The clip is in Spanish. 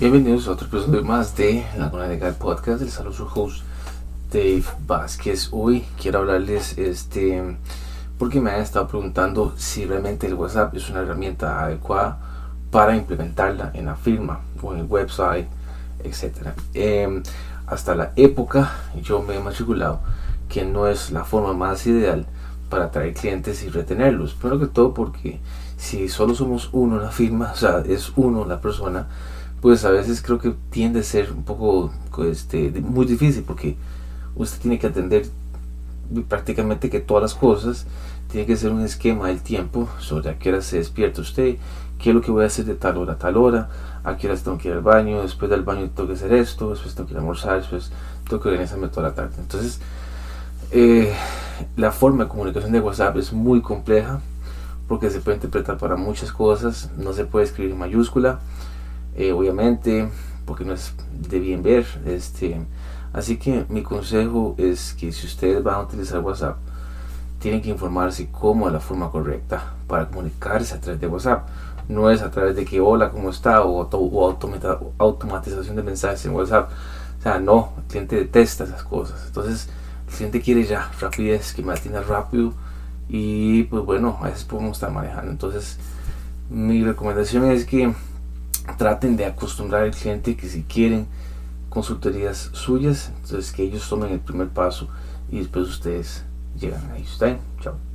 Bienvenidos a otro episodio más de Laguna Legal Podcast. Les saludo su host Dave Vázquez. Hoy quiero hablarles este porque me han estado preguntando si realmente el WhatsApp es una herramienta adecuada para implementarla en la firma o en el website, etc. Em, hasta la época yo me he matriculado que no es la forma más ideal para atraer clientes y retenerlos. Primero que todo porque si solo somos uno en la firma, o sea, es uno la persona, pues a veces creo que tiende a ser un poco este, muy difícil porque usted tiene que atender prácticamente que todas las cosas, tiene que ser un esquema del tiempo sobre a qué hora se despierta usted, qué es lo que voy a hacer de tal hora a tal hora, a qué hora tengo que ir al baño, después del baño tengo que hacer esto, después tengo que ir a almorzar, después tengo que organizarme toda la tarde. Entonces, eh, la forma de comunicación de WhatsApp es muy compleja porque se puede interpretar para muchas cosas, no se puede escribir en mayúscula, eh, obviamente, porque no es de bien ver. Este, así que mi consejo es que si ustedes van a utilizar WhatsApp, tienen que informarse cómo es la forma correcta para comunicarse a través de WhatsApp. No es a través de que hola, ¿cómo está? O, o automatización de mensajes en WhatsApp. O sea, no, el cliente detesta esas cosas. Entonces, el cliente quiere ya rapidez, que me atienda rápido. Y pues bueno, a veces podemos estar manejando. Entonces, mi recomendación es que traten de acostumbrar al cliente que si quieren consultorías suyas, entonces que ellos tomen el primer paso y después ustedes llegan ahí. ¿Está? Chao.